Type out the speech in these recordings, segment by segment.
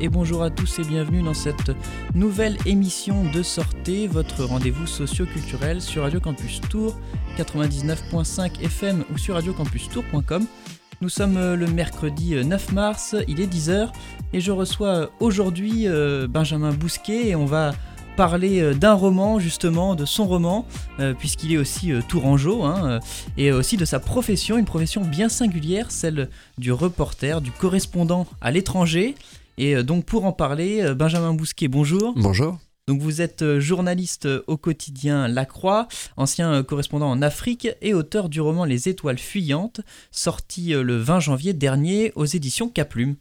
et bonjour à tous et bienvenue dans cette nouvelle émission de Sortez, votre rendez-vous socio-culturel sur Radio Campus Tour 99.5 FM ou sur radiocampustour.com. Nous sommes euh, le mercredi 9 euh, mars, il est 10h et je reçois euh, aujourd'hui Benjamin Bousquet et on va parler d'un roman justement, de son roman, puisqu'il est aussi tourangeau, hein, et aussi de sa profession, une profession bien singulière, celle du reporter, du correspondant à l'étranger. Et donc pour en parler, Benjamin Bousquet, bonjour. Bonjour. Donc vous êtes euh, journaliste euh, au quotidien La Croix, ancien euh, correspondant en Afrique et auteur du roman Les Étoiles fuyantes, sorti le 20 janvier dernier aux éditions Caplume.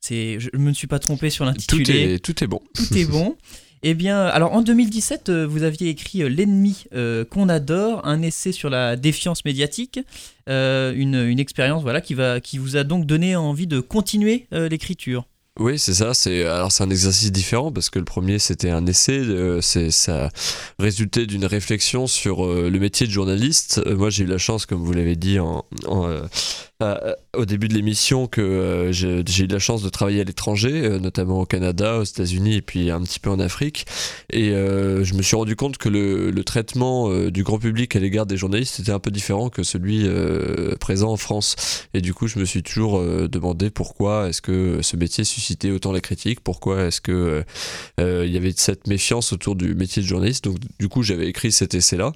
C'est, je ne me suis pas trompé sur l'intitulé. Tout est, tout est bon. Tout est bon. Eh bien, alors en 2017, vous aviez écrit L'ennemi qu'on adore, un essai sur la défiance médiatique, une, une expérience voilà, qui, va, qui vous a donc donné envie de continuer l'écriture. Oui, c'est ça. C'est alors c'est un exercice différent parce que le premier c'était un essai. Euh, c'est ça résultait d'une réflexion sur euh, le métier de journaliste. Euh, moi, j'ai eu la chance, comme vous l'avez dit au début de l'émission, que j'ai eu la chance de travailler à l'étranger, notamment au Canada, aux États-Unis et puis un petit peu en Afrique. Et je me suis rendu compte que le, le traitement du grand public à l'égard des journalistes était un peu différent que celui présent en France. Et du coup, je me suis toujours demandé pourquoi est-ce que ce métier suscite suscité autant la critique Pourquoi est-ce que euh, il y avait cette méfiance autour du métier de journaliste? Donc du coup, j'avais écrit cet essai-là.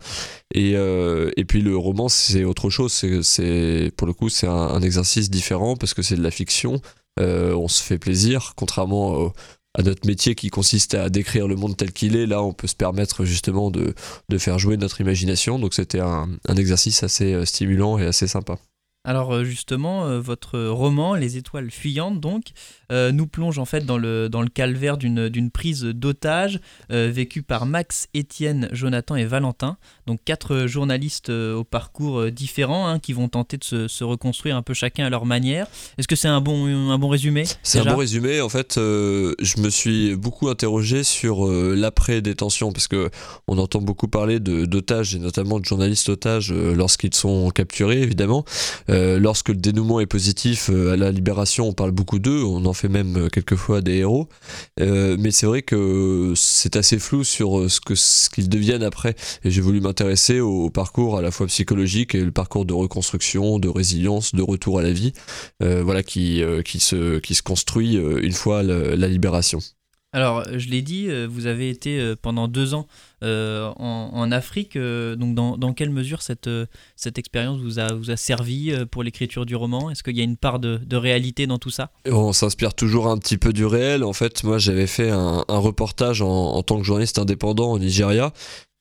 Et, euh, et puis le roman, c'est autre chose. C'est pour le coup, c'est un, exercice différent parce que c'est de la fiction. Euh, on se fait plaisir, contrairement à notre métier qui consiste à décrire le monde tel qu'il est. Là, on peut se permettre justement de, de faire jouer notre imagination. Donc c'était un, un exercice assez stimulant et assez sympa. Alors euh, justement, euh, votre roman, Les étoiles fuyantes, donc, euh, nous plonge en fait dans le, dans le calvaire d'une prise d'otage vécue par Max, Étienne, Jonathan et Valentin. Donc quatre journalistes au parcours différent hein, qui vont tenter de se, reconstruire un peu chacun à leur manière. Est-ce que c'est un bon, un bon résumé C'est un bon résumé. En fait, je me suis beaucoup interrogé sur l'après-détention parce que on entend beaucoup parler d'otages et notamment de journalistes otages lorsqu'ils sont capturés, évidemment. Euh, lorsque le dénouement est positif euh, à la libération, on parle beaucoup d'eux, on en fait même euh, quelquefois des héros. mais c'est vrai que c'est assez flou sur ce qu'ils deviennent après. Et j'ai voulu m'intéresser au, parcours à la fois psychologique et le parcours de reconstruction, de résilience, de retour à la vie, voilà qui se construit une fois la libération. Alors, je l'ai dit, vous avez été pendant deux ans euh, en, Afrique. Euh, donc, dans, quelle mesure cette, euh, cette expérience vous a, vous a servi pour l'écriture du roman? Est-ce qu'il y a une part de, réalité dans tout ça? On s'inspire toujours un petit peu du réel. En fait, moi, j'avais fait un, reportage en, en, tant que journaliste indépendant au Nigeria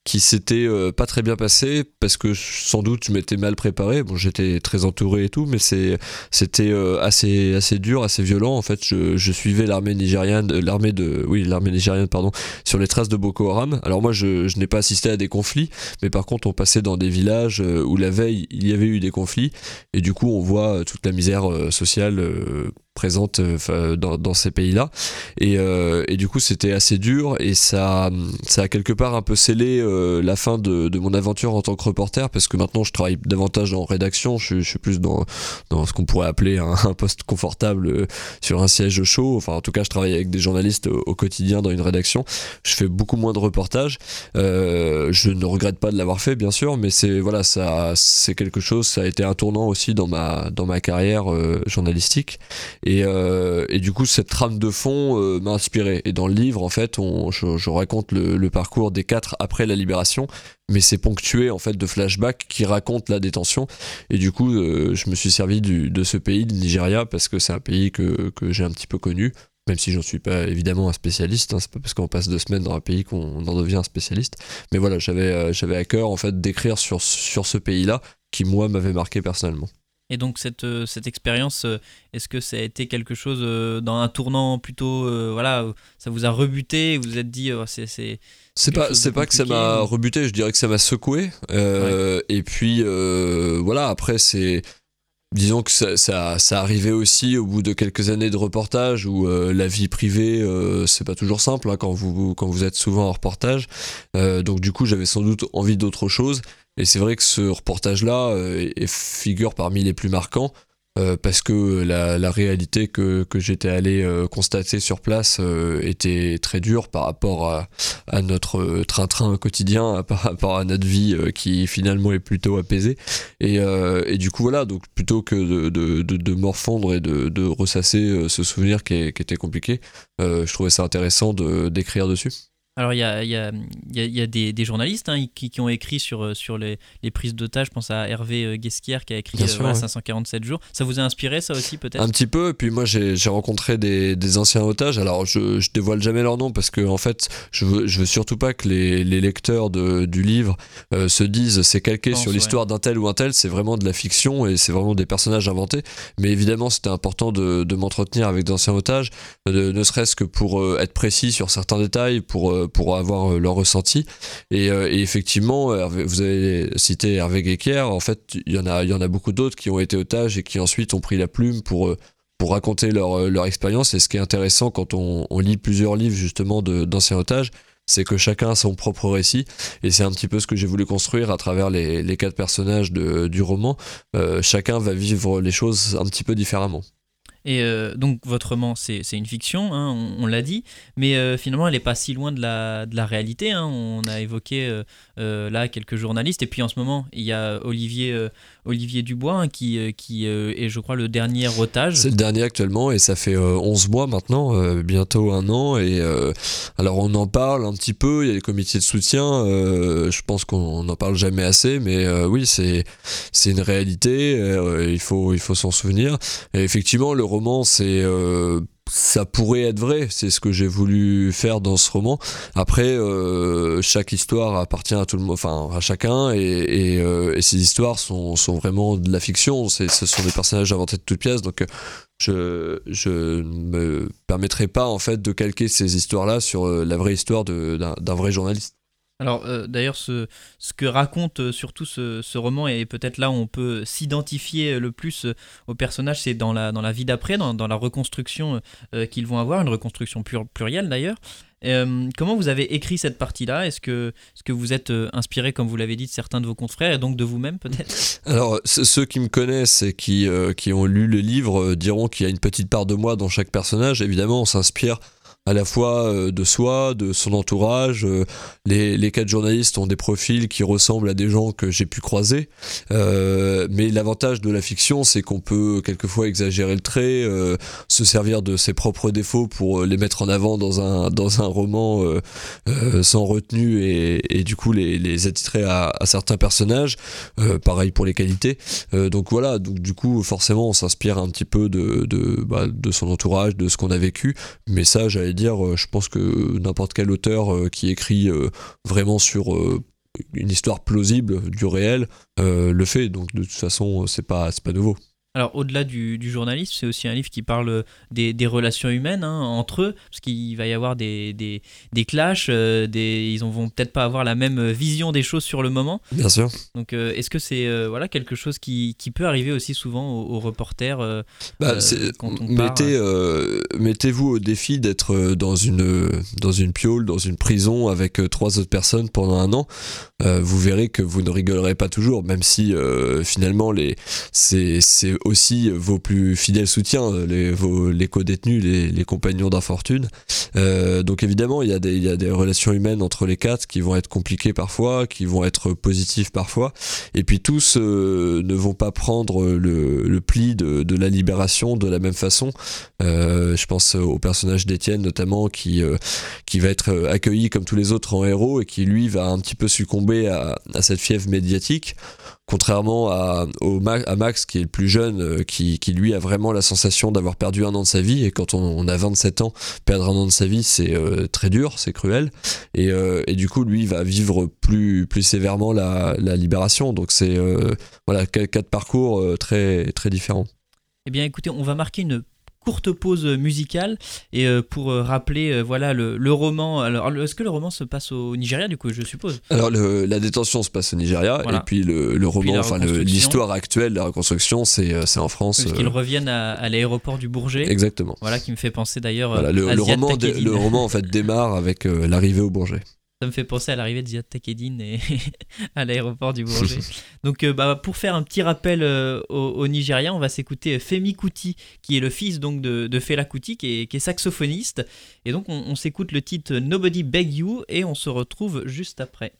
qui s'était euh, pas très bien passé parce que sans doute je m'étais mal préparé. Bon, j'étais très entouré et tout, mais c'était euh, assez assez dur, assez violent. En fait, je, suivais l'armée nigériane, euh, l'armée de oui l'armée pardon, sur les traces de Boko Haram. Alors moi, je n'ai pas assisté à des conflits, mais par contre, on passait dans des villages où la veille il y avait eu des conflits et du coup, on voit toute la misère sociale présente euh, dans, dans, ces pays-là. Et, euh, et, du coup, c'était assez dur et ça, ça a quelque part un peu scellé euh, la fin de, mon aventure en tant que reporter parce que maintenant je travaille davantage en rédaction. Je, suis plus dans, dans ce qu'on pourrait appeler un, un, poste confortable sur un siège chaud. Enfin, en tout cas, je travaille avec des journalistes au, quotidien dans une rédaction. Je fais beaucoup moins de reportages. je ne regrette pas de l'avoir fait, bien sûr, mais c'est voilà, ça, c'est quelque chose. Ça a été un tournant aussi dans ma dans ma carrière journalistique. Euh, et, du coup, cette trame de fond euh, m'a inspiré. Et dans le livre, en fait, je, raconte le, parcours des quatre après la libération, mais c'est ponctué en fait de flashbacks qui racontent la détention. Et du coup, euh, je me suis servi de ce pays, le Nigeria, parce que c'est un pays que, que j'ai un petit peu connu même si j'en suis pas évidemment un spécialiste, hein, c'est pas parce qu'on passe deux semaines dans un pays qu'on en devient un spécialiste. Mais voilà, j'avais j'avais à cœur en fait d'écrire sur, sur ce pays-là qui moi m'avait marqué personnellement. Et donc cette, euh, cette expérience, euh, est-ce que ça a été quelque chose euh, dans un tournant plutôt, voilà, ça vous a rebuté, vous vous êtes dit, oh, c'est... C'est pas, c'est pas que ça m'a rebuté, je dirais que ça m'a secoué. Et puis voilà, après c'est, disons que ça, ça, ça, arrivait aussi au bout de quelques années de reportage où la vie privée c'est pas toujours simple hein, quand vous quand vous êtes souvent en reportage. donc du coup j'avais sans doute envie d'autre chose et c'est vrai que ce reportage-là euh, figure parmi les plus marquants. parce que la, réalité que, j'étais allé constater sur place était très dure par rapport à, notre train-train quotidien, par rapport à notre vie qui finalement est plutôt apaisée. Et, du coup, voilà, donc plutôt que de, de, morfondre et de, ressasser ce souvenir qui, qui était compliqué, je trouvais ça intéressant d'écrire dessus. Alors, il y a, y a, y a des, des, journalistes hein, qui, qui, ont écrit sur, euh, sur les, les prises d'otages. Je pense à Hervé euh, Guesquière qui a écrit 547 euh, jours. Ça vous a inspiré, ça aussi, peut-être? Un petit peu. Et puis, moi, j'ai rencontré des, des, anciens otages. Alors, je, je dévoile jamais leur nom parce que, en fait, je veux, je veux surtout pas que les, les lecteurs de, du livre se disent c'est calqué sur l'histoire d'un tel ou un tel. C'est vraiment de la fiction et c'est vraiment des personnages inventés. Mais évidemment, c'était important de, de m'entretenir avec d'anciens otages, ne serait-ce que pour être précis sur certains détails, pour pour avoir euh, leur ressenti. Euh, et, effectivement, vous avez cité Hervé Guéquer, en fait, il y en a, il y en a beaucoup d'autres qui ont été otages et qui ensuite ont pris la plume pour euh, pour raconter leur, leur expérience. Et ce qui est intéressant quand on, lit plusieurs livres justement d'anciens otages, c'est que chacun a son propre récit. Et c'est un petit peu ce que j'ai voulu construire à travers les, les quatre personnages du roman. chacun va vivre les choses un petit peu différemment. Et euh, donc votre roman, c'est une fiction, hein, on, l'a dit, mais euh, finalement, elle n'est pas si loin de la, réalité. Hein. On a évoqué euh, là quelques journalistes, et puis en ce moment, il y a Olivier, Olivier Dubois hein, qui, qui est, je crois, le dernier otage. C'est le dernier actuellement, et ça fait 11 mois maintenant, bientôt un an. Et alors on en parle un petit peu, il y a les comités de soutien, je pense qu'on n'en parle jamais assez, mais oui, c'est une réalité, il faut, il faut s'en souvenir. Et effectivement, le roman, c'est euh, ça pourrait être vrai, c'est ce que j'ai voulu faire dans ce roman. Après, euh, chaque histoire appartient à tout le monde, enfin à chacun, et, euh, ces histoires sont, vraiment de la fiction. Ce sont des personnages inventés de toutes pièces, donc je je ne me permettrai pas en fait de calquer ces histoires-là sur la vraie histoire d'un vrai journaliste. Alors euh, d'ailleurs, ce, que raconte euh, surtout ce, roman, et peut-être là où on peut s'identifier le plus euh, au personnage, c'est dans la, dans la vie d'après, dans, dans, la reconstruction qu'ils vont avoir, une reconstruction plurielle d'ailleurs. comment vous avez écrit cette partie-là? Est-ce que, que vous êtes inspiré, comme vous l'avez dit, de certains de vos confrères et donc de vous-même peut-être? Alors, ceux qui me connaissent et qui, qui ont lu le livre diront qu'il y a une petite part de moi dans chaque personnage. Évidemment, on s'inspire à la fois euh, de soi, de son entourage. Euh, les, les quatre journalistes ont des profils qui ressemblent à des gens que j'ai pu croiser. Euh, mais l'avantage de la fiction, c'est qu'on peut quelquefois exagérer le trait, se servir de ses propres défauts pour les mettre en avant dans un, dans un roman sans retenue et, et, du coup les, les attitrer à, certains personnages. pareil pour les qualités. donc voilà, donc du coup forcément on s'inspire un petit peu de, de, bah, de son entourage, de ce qu'on a vécu. Mais ça, euh, je pense que n'importe quel auteur euh, qui écrit euh, vraiment sur une histoire plausible du réel le fait. Donc de toute façon, c'est pas, pas nouveau. Alors au-delà du, journalisme, c'est aussi un livre qui parle des, relations humaines hein, entre eux, parce qu'il va y avoir des, des, des clashs, euh, des, ils ne vont peut-être pas avoir la même vision des choses sur le moment. Bien sûr. Donc euh, est-ce que c'est euh, voilà, quelque chose qui, qui, peut arriver aussi souvent aux, reporters bah, mettez, Mettez-vous au défi d'être dans une, dans une piole, dans une prison avec trois autres personnes pendant un an. vous verrez que vous ne rigolerez pas toujours, même si finalement les, c'est aussi vos plus fidèles soutiens, les, co-détenus, les, compagnons d'infortune. Euh, donc évidemment, il y, a des, relations humaines entre les quatre qui vont être compliquées parfois, qui vont être positives parfois. Et puis tous euh, ne vont pas prendre le, pli de, la libération de la même façon. Euh, je pense au personnage d'Étienne notamment qui, va être accueilli comme tous les autres en héros et qui lui va un petit peu succomber à cette fièvre médiatique contrairement à, Max qui est le plus jeune, euh, qui, lui a vraiment la sensation d'avoir perdu un an de sa vie. Et quand on, a 27 ans, perdre un an de sa vie, c'est euh, très dur, c'est cruel. Et, euh, et, du coup, lui va vivre plus, sévèrement la, libération. Donc c'est voilà quatre parcours très différents. Eh bien écoutez, on va marquer une courte pause musicale et euh, pour euh, rappeler euh, voilà le, roman. Alors est-ce que le roman se passe au Nigeria du coup je suppose? Alors la détention se passe au Nigeria et puis le, roman, enfin l'histoire actuelle, la reconstruction, c'est en France. Parce qu'ils reviennent à, l'aéroport du Bourget. Exactement. Voilà qui me fait penser d'ailleurs. le, roman, le roman en fait démarre avec l'arrivée au Bourget. Ça me fait penser à l'arrivée de Ziad Takedine et à l'aéroport du Bourget. Donc, euh, bah, pour faire un petit rappel euh, au, Nigeria, on va s'écouter Femi Kuti, qui est le fils donc de, Fela Kuti, qui est, saxophoniste. Et donc, on s'écoute le titre Nobody Beg You et on se retrouve juste après.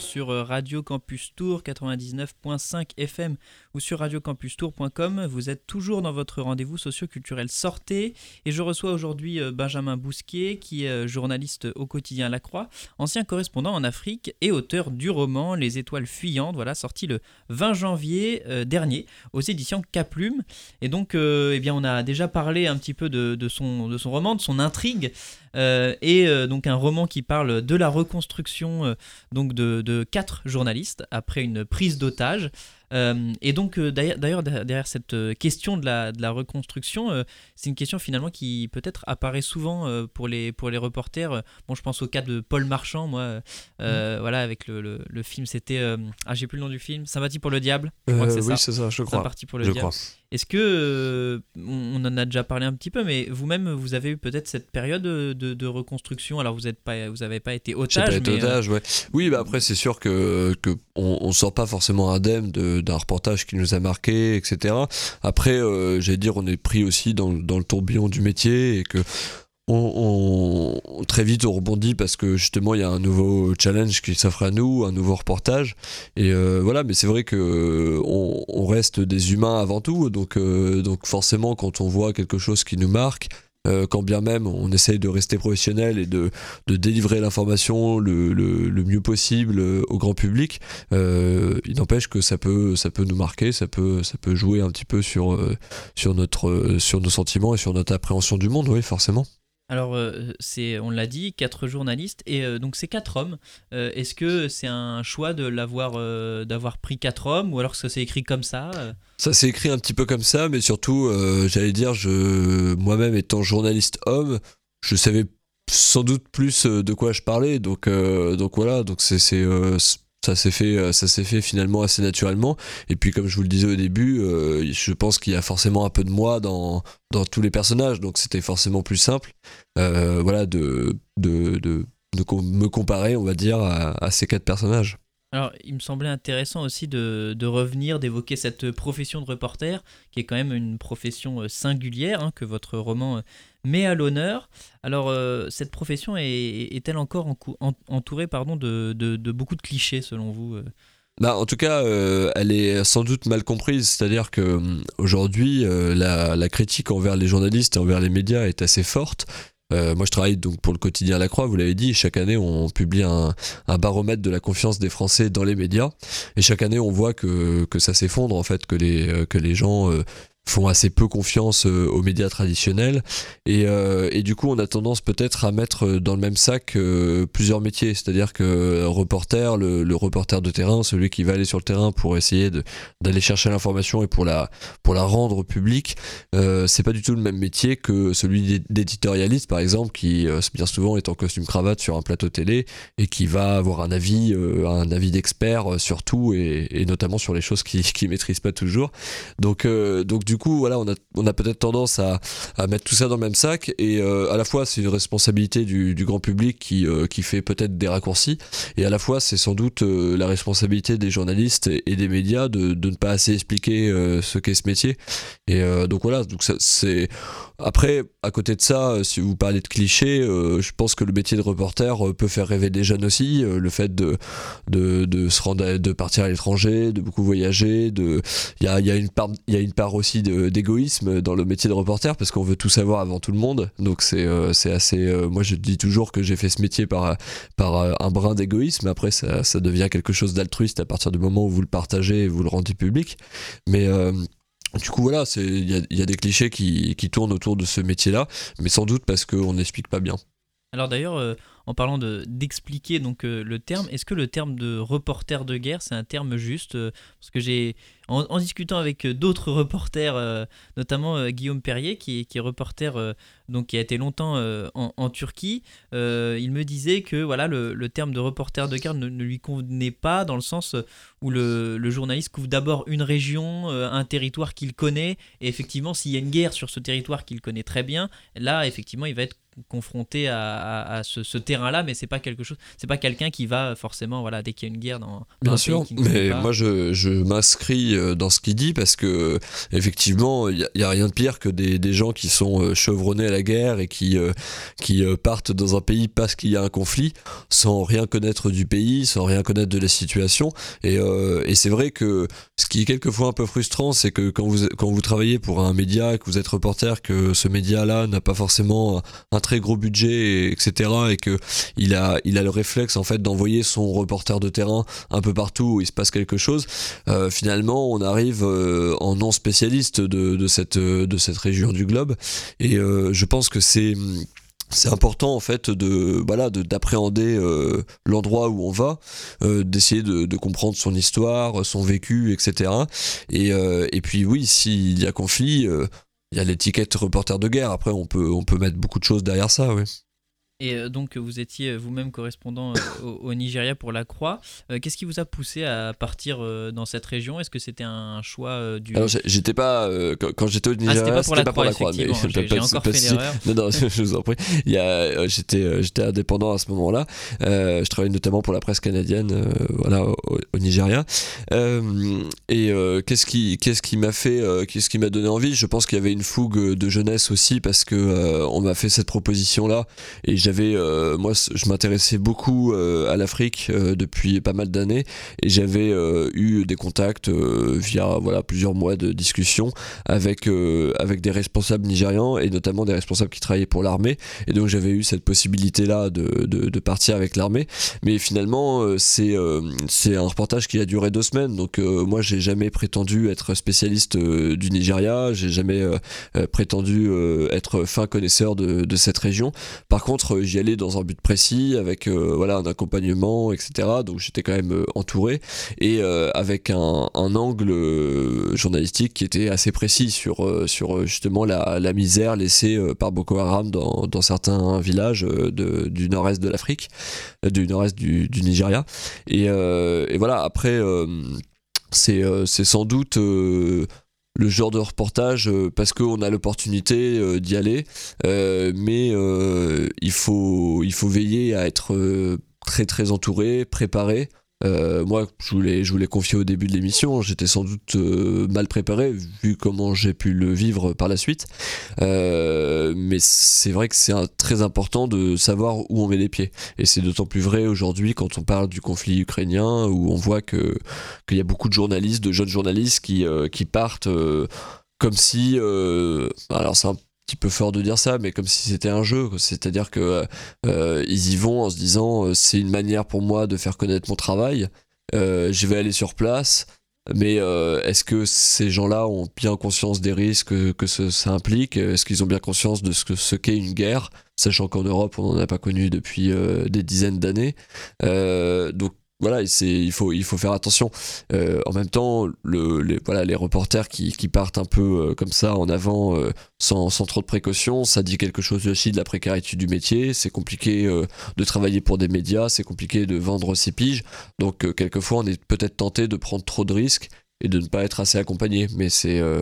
Sur euh, Radio Campus Tour 99.5 FM ou sur radiocampustour.com. Vous êtes toujours dans votre rendez-vous socio-culturel Sortez et je reçois aujourd'hui euh, Benjamin Bousquier qui est euh, journaliste au quotidien La Croix, ancien correspondant en Afrique et auteur du roman Les étoiles fuyantes, voilà, sorti le 20 janvier dernier aux éditions Caplume. Et donc, eh bien, on a déjà parlé un petit peu de, son, de son roman, de son intrigue. et donc un roman qui parle de la reconstruction donc de, de quatre journalistes après une prise d'otage. et donc, d'ailleurs, derrière cette question de la, de la reconstruction, c'est une question finalement qui peut-être apparaît souvent pour, les, pour les reporters. Bon, je pense au cas de Paul Marchand, moi, mmh. voilà, avec le, le, film, c'était. ah, j'ai plus le nom du film, Sympathie pour le diable. Je crois que c'est oui, c'est ça, je crois. Sympathie pour le diable. Est-ce que, on en a déjà parlé un petit peu, mais vous-même, vous avez eu peut-être cette période de, de, reconstruction Alors, vous n'avez pas, vous pas été otage. Pas été otage, ouais. Oui, bah après, c'est sûr que, que on, sort pas forcément indemne d'un reportage qui nous a marqué, etc. Après, euh, j'allais dire, on est pris aussi dans, dans le tourbillon du métier et que très vite on rebondit parce que justement il y a un nouveau challenge qui s'offre à nous, un nouveau reportage et euh, voilà mais c'est vrai que on, reste des humains avant tout donc euh, donc forcément quand on voit quelque chose qui nous marque euh, quand bien même on essaye de rester professionnel et de, de délivrer l'information le, le, le, mieux possible au grand public, il n'empêche que ça peut, ça peut nous marquer, ça peut, ça peut jouer un petit peu sur, sur, notre, sur nos sentiments et sur notre appréhension du monde, oui, forcément. Alors, euh, c'est, on l'a dit, quatre journalistes et euh, donc c'est quatre hommes. Euh, est-ce que c'est un choix de l'avoir, d'avoir pris quatre hommes ou alors que ça s'est écrit comme ça Ça s'est écrit un petit peu comme ça, mais surtout, j'allais dire, je, moi-même étant journaliste homme, je savais sans doute plus de quoi je parlais, donc, donc voilà, donc c'est, c'est ça s'est fait euh, ça s'est fait finalement assez naturellement. Et puis comme je vous le disais au début euh, je pense qu'il y a forcément un peu de moi dans, tous les personnages. Donc c'était forcément plus simple euh, voilà de de, de, me comparer on va dire à, ces quatre personnages alors, il me semblait intéressant aussi de, de revenir, d'évoquer cette profession de reporter, qui est quand même une profession singulière, hein, que votre roman met à l'honneur. Alors, euh, cette profession est-elle encore entourée pardon, de, beaucoup de clichés selon vous euh? Bah, en tout cas, euh, elle est sans doute mal comprise. C'est-à-dire que aujourd'hui, la, critique envers les journalistes et envers les médias est assez forte. Moi, je travaille donc pour le quotidien La Croix. Vous l'avez dit, chaque année, on publie un, baromètre de la confiance des Français dans les médias. Et chaque année, on voit que, que ça s'effondre en fait, que les que les gens font assez peu confiance euh, aux médias traditionnels. Et, euh, et du coup on a tendance peut-être à mettre dans le même sac euh, plusieurs métiers. C'est-à-dire que reporter le, reporter de terrain celui qui va aller sur le terrain pour essayer d'aller chercher l'information et pour la pour la rendre publique euh, c'est pas du tout le même métier que celui d'éditorialiste par exemple qui bien souvent est en costume cravate sur un plateau télé et qui va avoir un avis un avis d'expert sur tout et, et, notamment sur les choses qu'il qui maîtrise pas toujours. Donc donc du du coup, voilà, on a, peut-être tendance à, à, mettre tout ça dans le même sac. Et euh, à la fois, c'est une responsabilité du, grand public qui, euh, qui fait peut-être des raccourcis. Et à la fois, c'est sans doute euh, la responsabilité des journalistes et, des médias de, ne pas assez expliquer ce qu'est ce métier. Et donc voilà, donc c'est après, à côté de ça, si vous parlez de clichés, je pense que le métier de reporter peut faire rêver des jeunes aussi. le fait de, se rendre, de partir à l'étranger, de beaucoup voyager, de, il y il y a une part aussi d'égoïsme dans le métier de reporter parce qu'on veut tout savoir avant tout le monde. Donc c'est, c'est assez. moi, je dis toujours que j'ai fait ce métier par, par un brin d'égoïsme. Après, ça, ça devient quelque chose d'altruiste à partir du moment où vous le partagez et vous le rendez public. Mais du coup, voilà, il y a, des clichés qui, qui, tournent autour de ce métier-là, mais sans doute parce qu'on n'explique pas bien. Alors d'ailleurs, euh, en parlant d'expliquer donc euh, le terme, est-ce que le terme de reporter de guerre, c'est un terme juste euh, Parce que j'ai, en, discutant avec d'autres reporters, notamment Guillaume Perrier, qui, est reporter, donc qui a été longtemps en, Turquie, il me disait que voilà, le, terme de reporter de guerre ne, lui convenait pas dans le sens où le, le journaliste couvre d'abord une région, un territoire qu'il connaît, et effectivement, s'il y a une guerre sur ce territoire qu'il connaît très bien, là, effectivement, il va être confronté à, ce, terrain-là, mais c'est pas quelque chose, c'est pas quelqu'un qui va forcément, voilà, dès qu'il y a une guerre dans, Bien sûr, mais moi je, je m'inscris euh, dans ce qu'il dit parce que effectivement, il y, a rien de pire que des, des, gens qui sont euh, chevronnés à la guerre et qui euh, qui partent dans un pays parce qu'il y a un conflit, sans rien connaître du pays, sans rien connaître de la situation. Et, et c'est vrai que ce qui est quelquefois un peu frustrant, c'est que quand vous quand vous travaillez pour un média, que vous êtes reporter, que ce média-là n'a pas forcément un très gros budget, etc. Et que il a, il a le réflexe en fait d'envoyer son reporter de terrain un peu partout où il se passe quelque chose. Euh, finalement, on arrive euh, en non spécialiste de, de, cette, de cette région du globe. Et euh, je pense que c'est c'est important en fait de voilà d'appréhender euh, l'endroit où on va euh, d'essayer de, comprendre son histoire son vécu etc et, euh, et puis oui s'il y a conflit il y a l'étiquette reporter de guerre. Après on peut on peut mettre beaucoup de choses derrière ça oui et euh, donc, vous étiez euh, vous-même correspondant euh, au, Nigeria pour la Croix. Qu'est-ce qui vous a poussé à partir dans cette région? Est-ce que c'était un choix du. Alors, j'étais pas. quand, j'étais au Nigeria, ah, c'était pas, pour la Croix. Mais j'ai encore fait l'erreur. Non, non, je vous en prie. J'étais j'étais indépendant à ce moment-là. je travaillais notamment pour la presse canadienne voilà, au, Nigeria. et qu'est-ce qui, qu'est-ce qui m'a fait. qu'est-ce qui m'a donné envie? Je pense qu'il y avait une fougue de jeunesse aussi parce que on m'a fait cette proposition-là. Et j'avais, euh, moi, je m'intéressais beaucoup euh, à l'Afrique euh, depuis pas mal d'années et j'avais eu des contacts via voilà plusieurs mois de discussion avec avec des responsables nigérians et notamment des responsables qui travaillaient pour l'armée et donc j'avais eu cette possibilité là de, de, de partir avec l'armée. Mais finalement c'est c'est un reportage qui a duré deux semaines donc moi j'ai jamais prétendu être spécialiste du Nigeria j'ai jamais prétendu être fin connaisseur de, de cette région. Par contre j'y allais dans un but précis, avec euh, voilà un accompagnement, etc. Donc j'étais quand même euh, entouré et euh, avec un, angle journalistique qui était assez précis sur, sur justement la, misère laissée par Boko Haram dans, certains villages de, du nord-est de l'Afrique, du nord-est du, Nigeria. Et, et, voilà, après, c'est sans doute le genre de reportage euh, parce qu'on a l'opportunité euh, d'y aller, euh, mais il, faut, il faut veiller à être très très entouré, préparé. Euh, moi, je voulais, je voulais confier au début de l'émission. J'étais sans doute euh, mal préparé, vu comment j'ai pu le vivre par la suite. Euh, mais c'est vrai que c'est très important de savoir où on met les pieds. Et c'est d'autant plus vrai aujourd'hui quand on parle du conflit ukrainien, où on voit qu'il y a beaucoup de journalistes, de jeunes journalistes qui, qui partent comme si. alors, c'est un petit peu fort de dire ça, mais comme si c'était un jeu. C'est-à-dire que euh, ils y vont en se disant euh, c'est une manière pour moi de faire connaître mon travail. Euh, je vais aller sur place. Mais est-ce que ces gens-là ont bien conscience des risques que, ça implique? Est-ce qu'ils ont bien conscience de ce ce qu'est une guerre, sachant qu'en Europe on n'en a pas connu depuis des dizaines d'années Donc voilà, il faut, faire attention. Euh, en même temps, le, les, voilà, les reporters qui, partent un peu euh, comme ça en avant, euh, sans, trop de précautions, ça dit quelque chose aussi de la précarité du métier. C'est compliqué de travailler pour des médias, c'est compliqué de vendre ses piges. Donc, quelquefois, on est peut-être tenté de prendre trop de risques et de ne pas être assez accompagné. Mais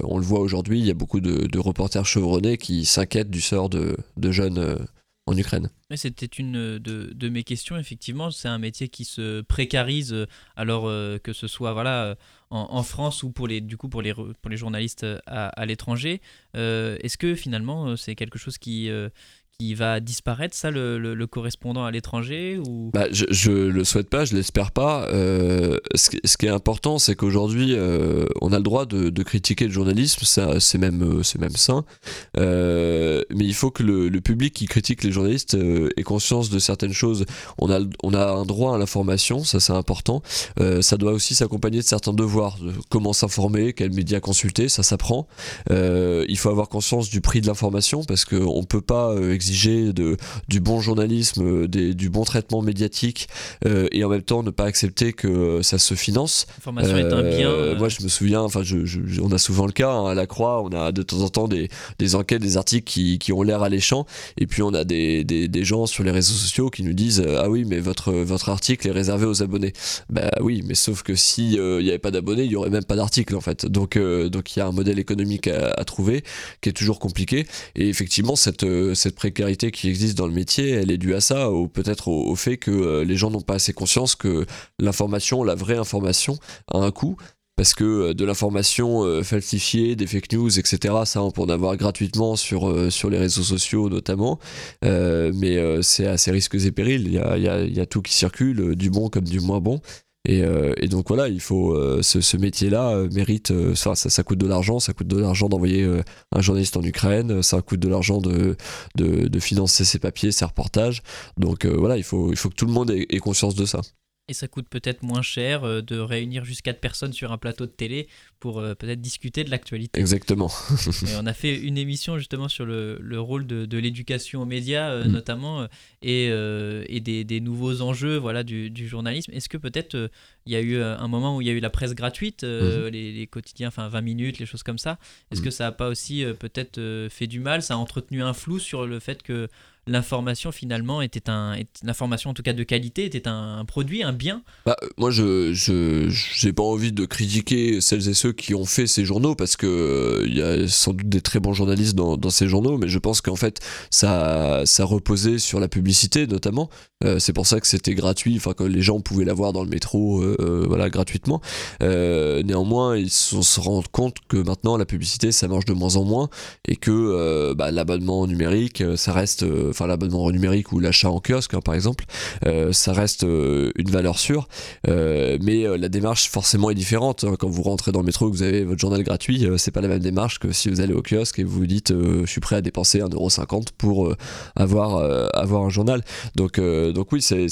on le voit aujourd'hui, il y a beaucoup de, de reporters chevronnés qui s'inquiètent du sort de, de jeunes en Ukraine. C'était une de, mes questions, effectivement. C'est un métier qui se précarise, alors euh, que ce soit voilà, en, France ou pour les, du coup pour les, pour les journalistes à, l'étranger. Euh, est-ce que finalement c'est quelque chose qui, euh, qui va disparaître, ça, le, correspondant à l'étranger ou... bah, je, je le souhaite pas, je l'espère pas. Euh, ce, qui est important, c'est qu'aujourd'hui, euh, on a le droit de, critiquer le journalisme, c'est même, euh, c'est même sain. mais il faut que le, public qui critique les journalistes ait conscience de certaines choses. On a, on a un droit à l'information, ça c'est important. ça doit aussi s'accompagner de certains devoirs. comment s'informer, quels médias consulter, ça s'apprend. il faut avoir conscience du prix de l'information parce qu'on ne peut pas exiger de, du bon journalisme, euh, des, du bon traitement médiatique euh, et en même temps ne pas accepter que ça se finance. L'information est un bien. Euh, moi, je me souviens, enfin, je, on a souvent le cas hein, à la Croix, on a de temps en temps des, des enquêtes, des articles qui, qui ont l'air alléchants et puis on a des, des, des, gens sur les réseaux sociaux qui nous disent ah oui mais votre votre article est réservé aux abonnés. Bah oui, mais sauf que si il n'y avait pas d'abonnés, il y aurait même pas d'article en fait. Donc donc il y a un modèle économique à, à, trouver qui est toujours compliqué et effectivement cette cette précarité qui existe dans le métier, elle est due à ça, ou peut-être au, fait que euh, les gens n'ont pas assez conscience que l'information, la vraie information, a un coût. Parce que euh, de l'information euh, falsifiée, des fake news, etc., ça on peut en avoir gratuitement sur, sur les réseaux sociaux notamment, mais c'est à ses risques et périls. Il y a, y a tout qui circule, du bon comme du moins bon. Euh, et, donc voilà, il faut euh, ce, métier-là euh, mérite, ça, ça, coûte de l'argent, ça coûte de l'argent d'envoyer un journaliste en Ukraine, ça coûte de l'argent de, de, financer ses papiers, ses reportages. Donc voilà, il faut, il faut que tout le monde ait, conscience de ça. Et ça coûte peut-être moins cher euh, de réunir jusqu'à 4 personnes sur un plateau de télé pour euh, peut-être discuter de l'actualité. Exactement. et on a fait une émission justement sur le, le rôle de, de l'éducation aux médias euh, mm. notamment et, et des, des, nouveaux enjeux voilà, du, du journalisme. Est-ce que peut-être il y a eu un moment où il y a eu la presse gratuite, mm-hmm. les, les, quotidiens, enfin 20 minutes, les choses comme ça? Est-ce mm. que ça n'a pas aussi peut-être fait du mal Ça a entretenu un flou sur le fait que l'information finalement était un l'information en tout cas de qualité était un, produit un bien bah, moi je j'ai pas envie de critiquer celles et ceux qui ont fait ces journaux parce que il euh, y a sans doute des très bons journalistes dans, ces journaux mais je pense qu'en fait ça reposait sur la publicité notamment euh, c'est pour ça que c'était gratuit enfin que les gens pouvaient l'avoir dans le métro euh, voilà gratuitement néanmoins ils se rendent compte que maintenant la publicité ça marche de moins en moins et que bah, l'abonnement numérique ça reste enfin l'abonnement numérique ou l'achat en kiosque hein, par exemple, euh, ça reste euh, une valeur sûre, euh, mais la démarche forcément est différente. Hein. Quand vous rentrez dans le métro que vous avez votre journal gratuit, c'est pas la même démarche que si vous allez au kiosque et vous vous dites je suis prêt à dépenser 1,50€ pour avoir, avoir un journal. Donc, donc oui, c'est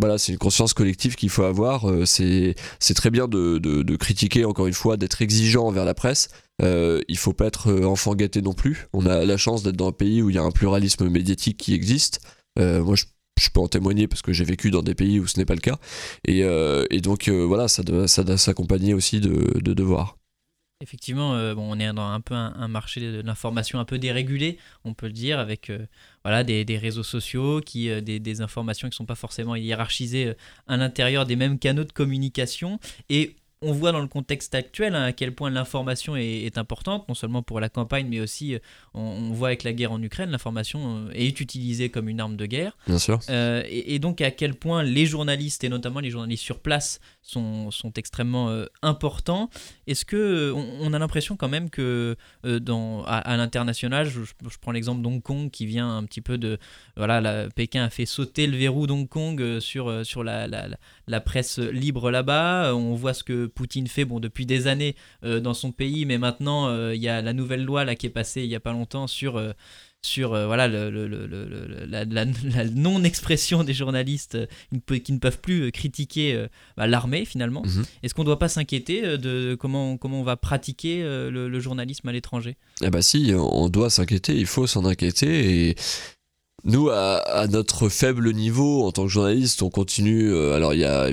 voilà, c'est une conscience collective qu'il faut avoir. c'est très bien de, de, critiquer, encore une fois, d'être exigeant envers la presse. Euh, il faut pas être euh, enfant gâté non plus. On a la chance d'être dans un pays où il y a un pluralisme médiatique qui existe. Euh, moi, je, peux en témoigner parce que j'ai vécu dans des pays où ce n'est pas le cas. Et, euh, donc, voilà, ça doit, ça doit s'accompagner aussi de, de devoirs. Effectivement, bon, on est dans un peu un, marché de l'information un peu dérégulé, on peut le dire, avec voilà, des, réseaux sociaux, qui, des, des, informations qui ne sont pas forcément hiérarchisées à l'intérieur des mêmes canaux de communication. Et on voit dans le contexte actuel hein, à quel point l'information est, importante, non seulement pour la campagne, mais aussi euh, on, voit avec la guerre en Ukraine, l'information euh, est utilisée comme une arme de guerre. Bien sûr. Euh, et, donc à quel point les journalistes, et notamment les journalistes sur place, sont, sont extrêmement importants. Est-ce que on, a l'impression quand même que dans, à, l'international, je, prends l'exemple d'Hong Kong qui vient un petit peu de... Voilà, la, Pékin a fait sauter le verrou d'Hong Kong sur, sur la, la, la presse libre là-bas. On voit ce que Poutine fait bon, depuis des années euh, dans son pays, mais maintenant euh, il y a la nouvelle loi là, qui est passée il n'y a pas longtemps sur euh, sur voilà le, la, non-expression des journalistes qui ne peuvent plus critiquer bah, l'armée finalement. Mhm. Est-ce qu'on ne doit pas s'inquiéter de comment, comment on va pratiquer le, journalisme à l'étranger? Eh bah si, on doit s'inquiéter, il faut s'en inquiéter et nous, à, à, notre faible niveau en tant que journaliste, on continue. alors il y a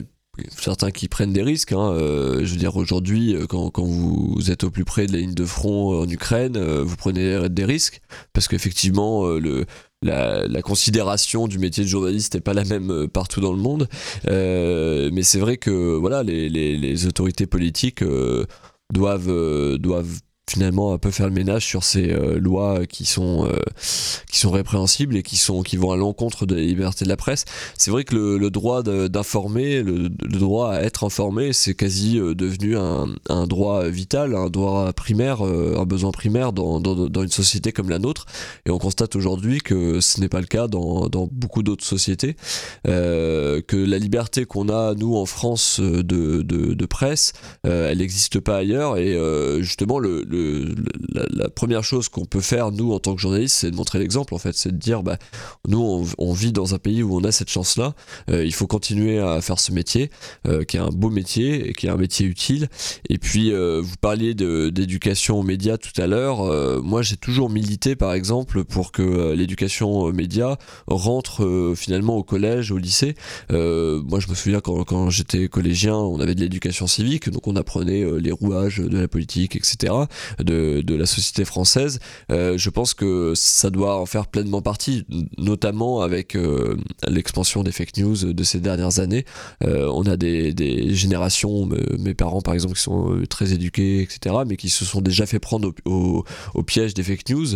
certains qui prennent des risques. Hein. Euh, je veux dire, aujourd'hui, euh, quand, quand, vous êtes au plus près de la ligne de front en Ukraine, euh, vous prenez des risques parce qu'effectivement, le, la, la, considération du métier de journaliste n'est pas la même partout dans le monde. mais c'est vrai que voilà, les, les, les autorités politiques doivent, doivent finalement un peu faire le ménage sur ces euh, lois qui sont euh, qui sont répréhensibles et qui sont qui vont à l'encontre de la liberté de la presse. C'est vrai que le, droit d'informer, le, droit à être informé, c'est quasi euh, devenu un, un, droit vital, un droit primaire, un besoin primaire dans, dans, une société comme la nôtre. Et on constate aujourd'hui que ce n'est pas le cas dans, dans beaucoup d'autres sociétés, que la liberté qu'on a nous en France de, de presse, elle n'existe pas ailleurs et justement le la, première chose qu'on peut faire, nous, en tant que journalistes, c'est de montrer l'exemple, en fait. C'est de dire, bah, nous, on, vit dans un pays où on a cette chance-là. Euh, il faut continuer à faire ce métier, euh, qui est un beau métier, et qui est un métier utile. Et puis, euh, vous parliez d'éducation aux médias tout à l'heure. moi, j'ai toujours milité, par exemple, pour que l'éducation aux médias rentre finalement au collège, au lycée. moi, je me souviens quand, quand j'étais collégien, on avait de l'éducation civique, donc on apprenait les rouages de la politique, etc de, de la société française, euh, je pense que ça doit en faire pleinement partie, notamment avec euh, l'expansion des fake news de ces dernières années. Euh, on a des, des générations, mes parents par exemple, qui sont très éduqués, etc., mais qui se sont déjà fait prendre au, au, piège des fake news,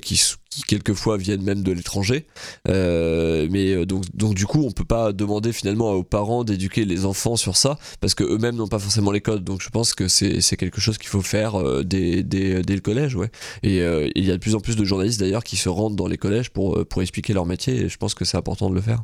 qui, qui quelquefois viennent même de l'étranger. mais donc, donc du coup, on peut pas demander finalement aux parents d'éduquer les enfants sur ça, parce que eux-mêmes n'ont pas forcément les codes. Donc je pense que c'est quelque chose qu'il faut faire dès, dès, le collège, ouais. Et euh, il y a de plus en plus de journalistes d'ailleurs qui se rendent dans les collèges pour, euh, pour expliquer leur métier et je pense que c'est important de le faire.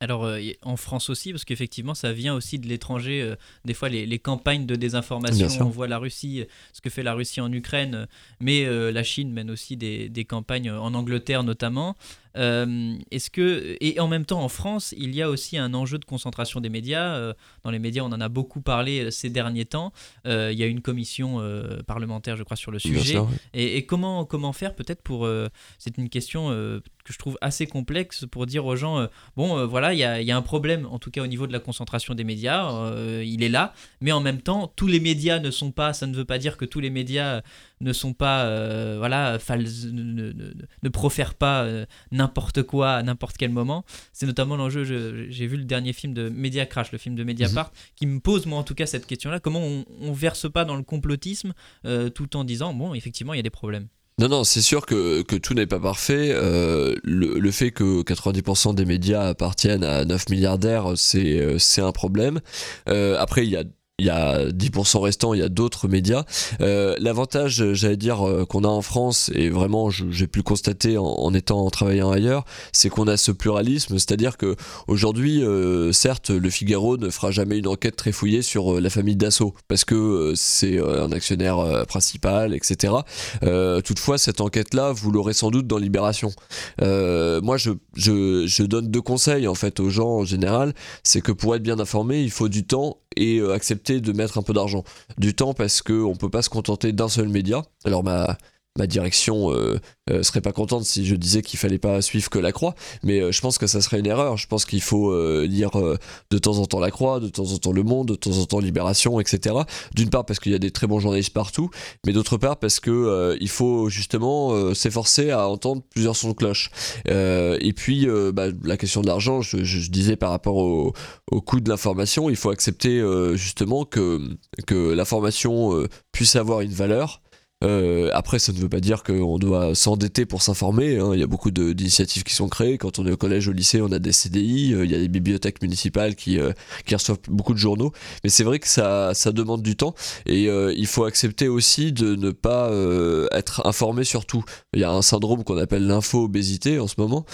Alors euh, en France aussi, parce qu'effectivement ça vient aussi de l'étranger, des fois les, campagnes de désinformation, on voit la Russie, ce que fait la Russie en Ukraine, mais la Chine mène aussi des, des, campagnes en Angleterre notamment. Euh, est-ce que et en même temps en France, il y a aussi un enjeu de concentration des médias. Euh, dans les médias, on en a beaucoup parlé euh, ces derniers temps. il y a une commission parlementaire, je crois, sur le sujet. et, comment comment faire peut-être pour c'est une question que je trouve assez complexe pour dire aux gens bon voilà il y a, y a, un problème en tout cas au niveau de la concentration des médias. il est là, mais en même temps tous les médias ne sont pas. Ça ne veut pas dire que tous les médias ne sont pas voilà ne, ne, profèrent pas n'importe quoi à n'importe quel moment. C'est notamment l'enjeu, j'ai vu le dernier film de Media Crash, le film de Mediapart, mhm. qui me pose moi en tout cas cette question-là. Comment on, on, verse pas dans le complotisme euh, tout en disant, bon, effectivement, il y a des problèmes. Non, non, c'est sûr que, que, tout n'est pas parfait. Euh, le, le, fait que 90% des médias appartiennent à 9 milliardaires, c'est euh, un problème. après, il y a il y a 10% restant, il y a d'autres médias. Euh, l'avantage, j'allais dire, euh, qu'on a en France, et vraiment j'ai pu le constater en, étant en travaillant ailleurs, c'est qu'on a ce pluralisme, c'est-à-dire que aujourd'hui, euh, certes, le Figaro ne fera jamais une enquête très fouillée sur la famille Dassault, parce que c'est un actionnaire principal, etc. toutefois, cette enquête-là, vous l'aurez sans doute dans Libération. moi, je, je, je donne deux conseils en fait aux gens en général, c'est que pour être bien informé, il faut du temps et accepter de mettre un peu d'argent. Du temps parce qu'on ne peut pas se contenter d'un seul média. Alors ma, ma direction euh, euh, serait pas contente si je disais qu'il fallait pas suivre que la croix, mais euh, je pense que ça serait une erreur. Je pense qu'il faut lire de temps en temps la croix, de temps en temps le monde, de temps en temps Libération, etc. D'une part parce qu'il y a des très bons journalistes partout, mais d'autre part parce que il faut justement s'efforcer à entendre plusieurs sons de cloche. et puis bah, la question de l'argent, je, disais par rapport au, au coût de l'information, il faut accepter justement que, que l'information puisse avoir une valeur euh, après, ça ne veut pas dire qu'on doit s'endetter pour s'informer. Hein. Il y a beaucoup d'initiatives qui sont créées. Quand on est au collège, au lycée, on a des CDI. Euh, il y a des bibliothèques municipales qui, euh, qui reçoivent beaucoup de journaux. Mais c'est vrai que ça, ça demande du temps. Et il faut accepter aussi de ne pas être informé sur tout. Il y a un syndrome qu'on appelle l'info-obésité en ce moment,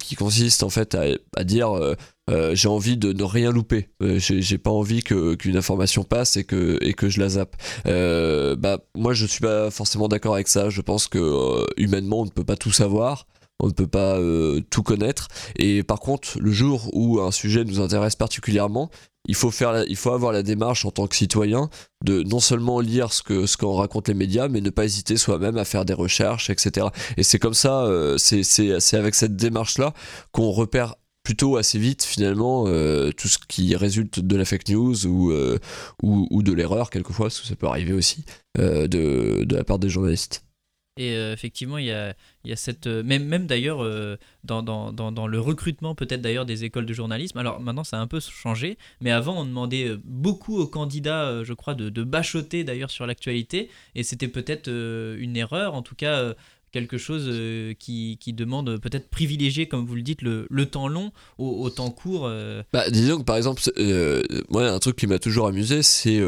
qui consiste en fait à, à dire euh, j'ai envie de ne rien louper. Euh, j'ai pas envie qu'une information passe et que et que je la zappe. Euh, bah moi je suis pas forcément d'accord avec ça. Je pense que humainement on ne peut pas tout savoir on ne peut pas tout connaître. Et par contre, le jour où un sujet nous intéresse particulièrement, il faut, faire il faut avoir la démarche en tant que citoyen de non seulement lire ce que ce qu'en racontent les médias, mais ne pas hésiter soi-même à faire des recherches, etc. Et c'est comme ça, c'est avec cette démarche-là qu'on repère plutôt assez vite finalement euh, tout ce qui résulte de la fake news ou, euh, ou, de l'erreur quelquefois, parce que ça peut arriver aussi, euh, de, de, la part des journalistes. Et effectivement, il y a, y a cette. même même d'ailleurs, dans, dans, dans, dans, le recrutement, peut-être d'ailleurs, des écoles de journalisme. Alors maintenant, ça a un peu changé, mais avant, on demandait beaucoup aux candidats, je crois, de, de bachoter d'ailleurs sur l'actualité, et c'était peut-être une erreur. En tout cas, quelque chose euh, qui, qui, demande peut-être privilégier, comme vous le dites, le, le temps long au, temps court euh. bah, Disons que par exemple, euh, moi, un truc qui m'a toujours amusé, c'est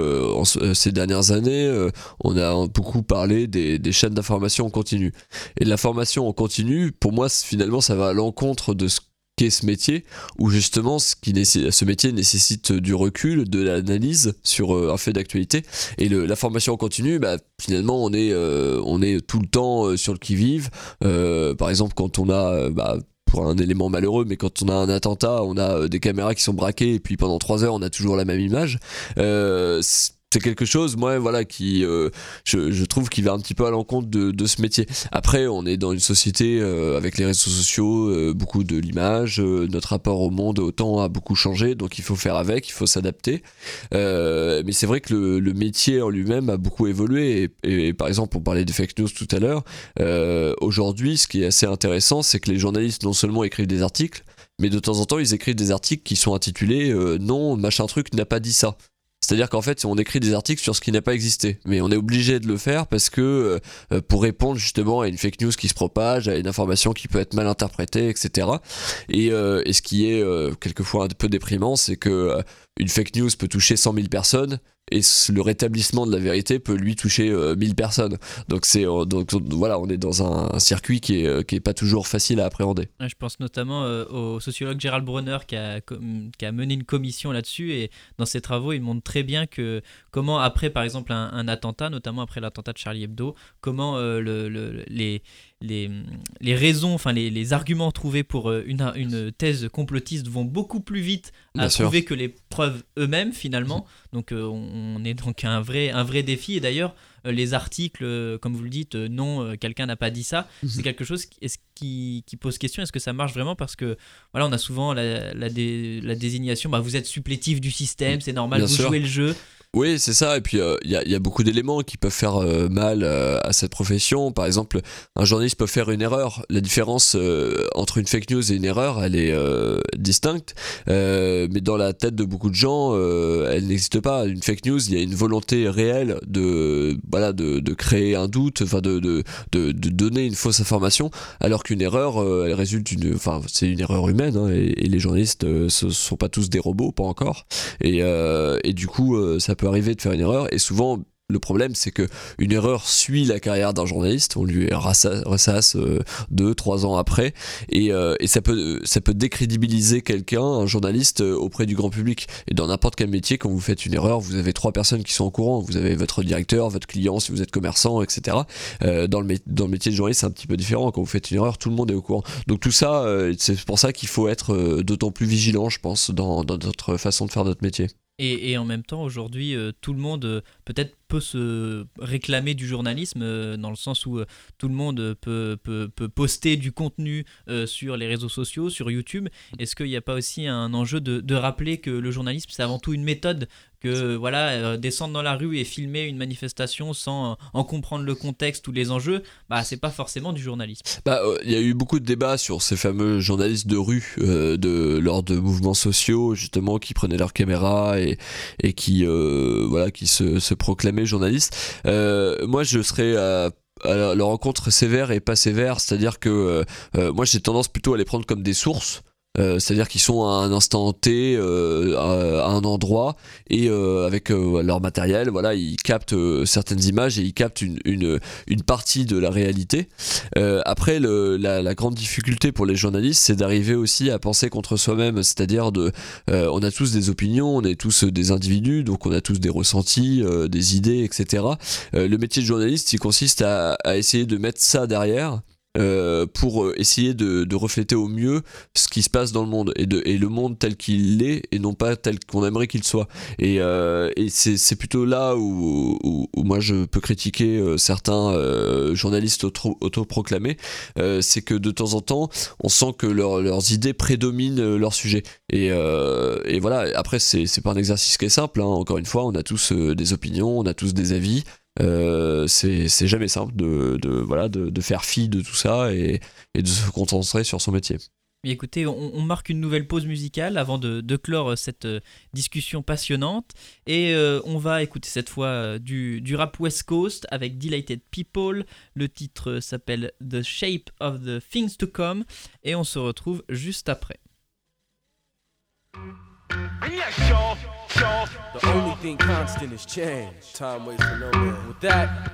ces dernières années, on a beaucoup parlé des, des chaînes d'information en continu. Et de l'information en continu, pour moi, finalement, ça va à l'encontre de ce ce métier, où justement ce, qui ce métier nécessite du recul, de l'analyse sur euh, un fait d'actualité. Et la formation en continu, bah, finalement, on est, euh, on est tout le temps euh, sur le qui-vive. par exemple, quand on a... Bah, pour un élément malheureux, mais quand on a un attentat, on a des caméras qui sont braquées et puis pendant trois heures, on a toujours la même image c'est quelque chose moi voilà qui euh, je, trouve qui va un petit peu à l'encontre de, ce métier. Après on est dans une société euh, avec les réseaux sociaux euh, beaucoup de l'image notre rapport au monde au temps a beaucoup changé donc il faut faire avec il faut s'adapter. Mais c'est vrai que le, le, métier en lui-même a beaucoup évolué. Et, et, par exemple on parlait des fake news tout à l'heure. Aujourd'hui ce qui est assez intéressant c'est que les journalistes non seulement écrivent des articles mais de temps en temps ils écrivent des articles qui sont intitulés non machin truc n'a pas dit ça c'est-à-dire qu'en fait, on écrit des articles sur ce qui n'a pas existé, mais on est obligé de le faire parce que euh, pour répondre justement à une fake news qui se propage, à une information qui peut être mal interprétée, etc. Et, euh, ce qui est euh, quelquefois un peu déprimant, c'est que une fake news peut toucher 100 000 personnes et le rétablissement de la vérité peut lui toucher 1000 personnes. Donc c'est donc voilà, on est dans un, circuit qui est, qui est pas toujours facile à appréhender. Je pense notamment au sociologue Gérald Brunner qui a, qui a mené une commission là-dessus et dans ses travaux, il montre très bien que comment après par exemple un, attentat, notamment après l'attentat de Charlie Hebdo, comment le, les les, les raisons, enfin les, les, arguments trouvés pour une, une, thèse complotiste vont beaucoup plus vite à trouver que les preuves eux-mêmes finalement. Donc on, est donc un vrai, un vrai défi. Et d'ailleurs, les articles, comme vous le dites, non, quelqu'un n'a pas dit ça, mhm. c'est quelque chose qui, qui, pose question. Est-ce que ça marche vraiment? Parce que voilà, on a souvent la, la, la désignation, bah, vous êtes supplétif du système, c'est normal, vous jouez le jeu. Oui, c'est ça. Et puis, il euh, y, a, beaucoup d'éléments qui peuvent faire euh, mal euh, à cette profession. Par exemple, un journaliste peut faire une erreur. La différence entre une fake news et une erreur, elle est distincte. mais dans la tête de beaucoup de gens, elle n'existe pas. Une fake news, il y a une volonté réelle de, voilà, de, créer un doute, de, de, de, donner une fausse information. Alors qu'une erreur, elle résulte d'une. Enfin, c'est une erreur humaine. Hein, et, les journalistes, ne sont pas tous des robots, pas encore. Et, et du coup, ça arriver de faire une erreur et souvent le problème, c'est que une erreur suit la carrière d'un journaliste. On lui ressasse euh, deux, trois ans après, et, euh, et, ça peut ça peut décrédibiliser quelqu'un, un journaliste, euh, auprès du grand public. Et dans n'importe quel métier, quand vous faites une erreur, vous avez trois personnes qui sont au courant. Vous avez votre directeur, votre client, si vous êtes commerçant, etc. dans le dans le métier de journaliste, c'est un petit peu différent. Quand vous faites une erreur, tout le monde est au courant. Donc tout ça, c'est pour ça qu'il faut être d'autant plus vigilant, je pense, dans notre façon de faire notre métier. Et, en même temps, aujourd'hui, euh, tout le monde euh, peut-être peut se réclamer du journalisme, euh, dans le sens où tout le monde peut, poster du contenu sur les réseaux sociaux, sur YouTube. Est-ce qu'il n'y a pas aussi un enjeu de rappeler que le journalisme, c'est avant tout une méthode que voilà euh, descendre dans la rue et filmer une manifestation sans en comprendre le contexte ou les enjeux bah c'est pas forcément du journalisme. Bah euh, il y a eu beaucoup de débats sur ces fameux journalistes de rue euh, de lors de mouvements sociaux justement qui prenaient leur caméra et, et qui voilà qui se, se proclamaient journalistes. Moi je serais à la rencontre sévère et pas sévère, c'est-à-dire que moi j'ai tendance plutôt à les prendre comme des sources euh, c'est-à-dire qu'ils sont à un instant T, euh, à, un endroit, et euh, avec leur matériel, voilà, ils captent certaines images et ils captent une, une, une partie de la réalité. après, le, la, la, grande difficulté pour les journalistes, c'est d'arriver aussi à penser contre soi-même, c'est-à-dire de, on a tous des opinions, on est tous des individus, donc on a tous des ressentis, des idées, etc. le métier de journaliste, il consiste à, à essayer de mettre ça derrière euh, pour euh, essayer de, refléter au mieux ce qui se passe dans le monde et, de, et le monde tel qu'il est et non pas tel qu'on aimerait qu'il soit. Et, euh, et c'est plutôt là où, où, moi je peux critiquer certains journalistes autoproclamés, c'est que de temps en temps on sent que leurs idées prédominent leur sujet. Et, et voilà, après c'est pas un exercice qui est simple, hein. encore une fois, on a tous des opinions, on a tous des avis. Euh, c'est jamais simple de, voilà, de, faire fi de tout ça et, de se concentrer sur son métier. écoutez, on, marque une nouvelle pause musicale avant de, clore cette euh, discussion passionnante. Et euh, on va écouter cette fois du, du, rap West Coast avec Delighted People. Le titre s'appelle The Shape of the Things to Come. Et on se retrouve juste après. The only thing constant is change. Time waits for no man. With that,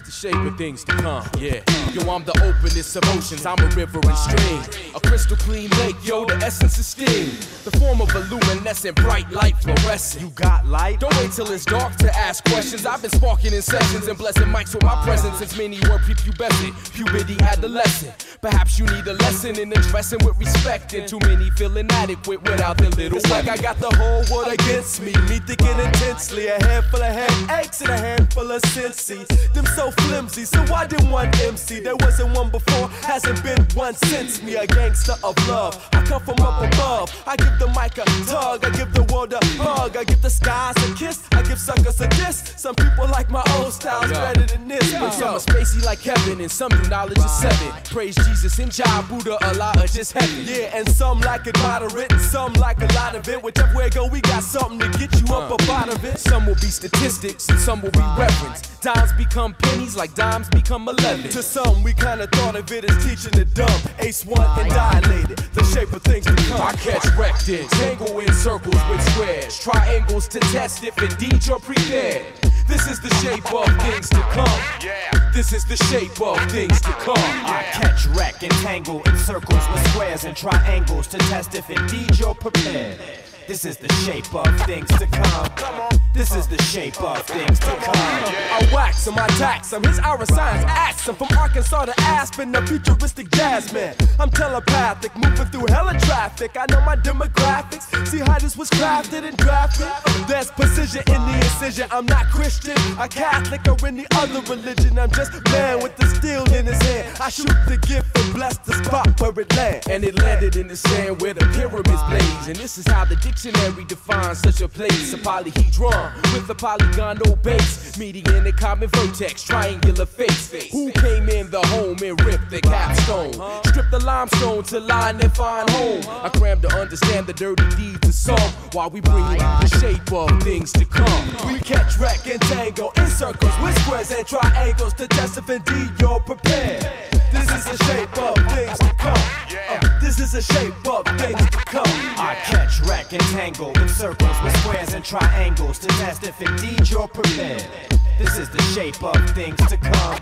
it's the shape of things to come. Yeah. Yo, I'm the openest of oceans. I'm a river and stream. A crystal clean lake, yo, the essence is steam. The form of a luminescent, bright light fluorescent. You got light? Don't wait till it's dark to ask questions. I've been sparking in sessions and blessing mics with my presence since many were prepubescent. Puberty adolescent. Perhaps you need a lesson in addressing with respect. And too many feel inadequate without their little. It's like I got the whole world against me. Me thinking intensely. A handful of headaches and a handful of sensei. Them so flimsy, so why didn't one MC? There wasn't one before, hasn't been one since me. A gangster of love. I come from up above. I give the mic a tug. I give the world a hug. I give the skies a kiss. I give suckers a diss. Some people like my old styles better than this. But some are spacey like heaven, and some do knowledge is seven. Praise Jesus and Jah, Buddha, Allah, or just heaven. Yeah, and some like it moderate, and some like a lot of it. Whichever way go, we got something to get you up up out of it. Some will be statistics, and some will be reference. Dimes become pennies like dimes become eleven. To some, we kinda thought of it as teaching the dumb. Ace one and dilated, the shape of things to come. I catch wrecked in, tangle in circles with squares, triangles to test if indeed you're prepared. This is the shape of things to come. Yeah. This is the shape of things to come. Yeah. I catch, wreck, and tangle in circles with squares and triangles to test if indeed you're prepared. This is the shape of things to come. Come on. This is the shape of things to come. I wax him, I tax him. His aura science acts him from Arkansas to Aspen, a futuristic jazz man. I'm telepathic, moving through hella traffic. I know my demographics. See how this was crafted and drafted. There's precision in the incision. I'm not Christian, a Catholic, or any other religion. I'm just man with the steel in his hand. I shoot the gift and bless the spot where it lands. And it landed in the sand where the pyramids blaze. And this is how the dictionary defines such a place. A polyhedron with a polygonal base. Meeting in a common vertex, triangular face. Who came in the home and ripped the capstone? Stripped the limestone to line and find home. I cram to understand the dirty deeds of some while we bring the shape of things to come. We catch, wreck, and tangle in circles with squares and triangles to test if indeed you're prepared. This is the shape of things to come. Uh, this is the shape of things to come. I catch, wreck, and tangle in circles with squares and triangles to test if indeed you're prepared. This is the shape of things to come.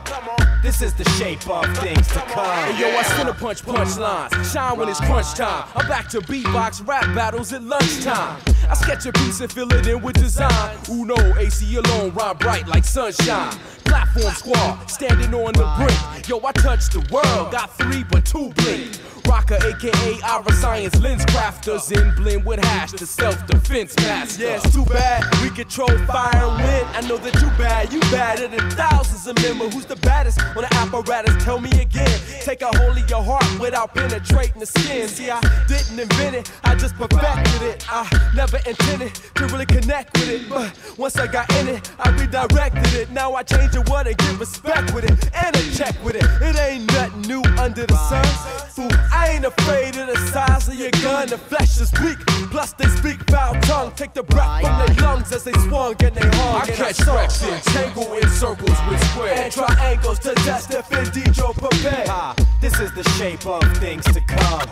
This is the shape of things to come. Hey, yo, I spin a punch punch lines. Shine when it's crunch time. I'm back to beatbox rap battles at lunchtime. I sketch a piece and fill it in with design. Uno, AC alone, rhyme bright like sunshine. Platform squad, standing on the brink. Yo, I touch the world, got three but two blink. Rocker, aka Ira science lens crafters, in blend with hash to self defense master. Yeah, it's too bad we control fire and wind. I know that you bad, you badder than thousands of men. But who's the baddest on the apparatus? Tell me again. Take a hold of your heart without penetrating the skin. See, I didn't invent it, I just perfected it. I never intended to really connect with it, but once I got in it, I redirected it. Now I change the word and get respect with it and a check with it. It ain't nothing new under the sun. Fool, I ain't afraid of the size of your gun. The flesh is weak, plus they speak foul tongue. Take the breath from their lungs as they swung and they hung. I catch wrecks tangle in circles with squares and triangles to test if indeed you're prepared. This is the shape of things to come.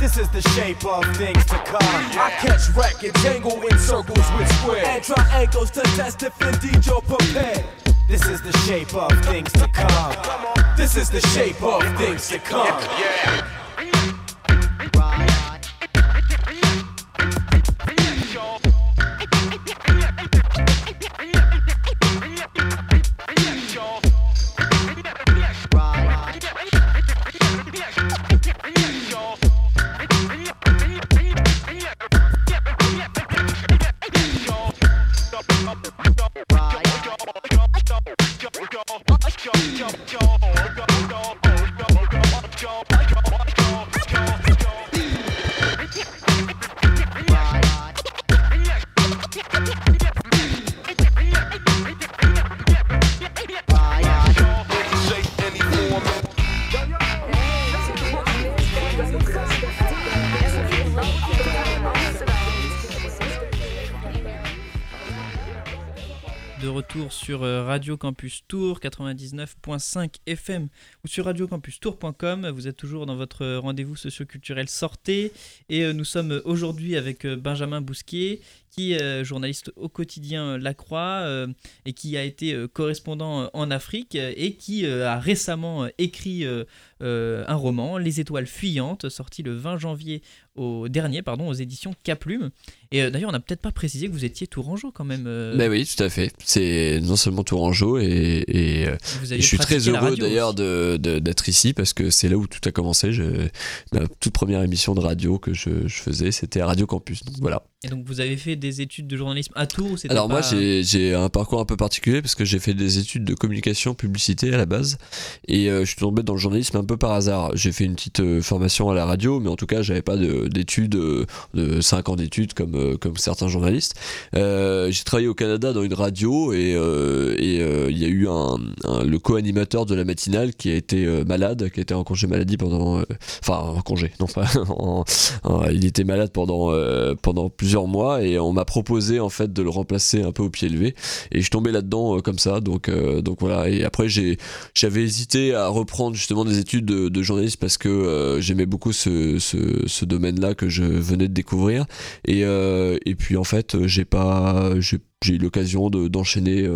This is the shape of things to come. I catch wreck and tangle in circles with squares and triangles to test if indeed you're prepared. This is the shape of things to come. This is the shape of things to come. de euh, Radio Campus Tour 99.5 FM ou sur radiocampustour.com. Vous êtes toujours dans votre rendez-vous socioculturel Sortez et euh, nous sommes aujourd'hui avec euh, Benjamin Bousquier qui est journaliste au quotidien La Croix et qui a été correspondant en Afrique et qui a récemment écrit un roman, Les Étoiles Fuyantes, sorti le 20 janvier au dernier, pardon, aux éditions Caplume. Et d'ailleurs, on n'a peut-être pas précisé que vous étiez Tourangeau quand même. Mais oui, tout à fait. C'est non seulement Tourangeau et, et, et je suis très heureux d'ailleurs d'être ici parce que c'est là où tout a commencé. Je, ma toute première émission de radio que je, je faisais, c'était à Radio Campus. Donc voilà. Et donc vous avez fait des études de journalisme à Tours Alors pas... moi j'ai un parcours un peu particulier parce que j'ai fait des études de communication publicité à la base et euh, je suis tombé dans le journalisme un peu par hasard. J'ai fait une petite euh, formation à la radio mais en tout cas j'avais pas d'études de, de 5 ans d'études comme, euh, comme certains journalistes. j'ai travaillé au Canada dans une radio et il y a eu un, le co-animateur de la matinale qui a été malade, qui a été en congé maladie pendant... Enfin en congé, non pas... Il était malade pendant, pendant plusieurs mois et on m'a proposé en fait de le remplacer un peu au pied levé et je tombais là-dedans euh, comme ça. Donc euh, donc voilà. Et après j'ai j'avais hésité à reprendre justement des études de, journalisme parce que euh, j'aimais beaucoup ce, ce, ce domaine-là que je venais de découvrir. Et et puis en fait j'ai pas j'ai eu l'occasion d'enchaîner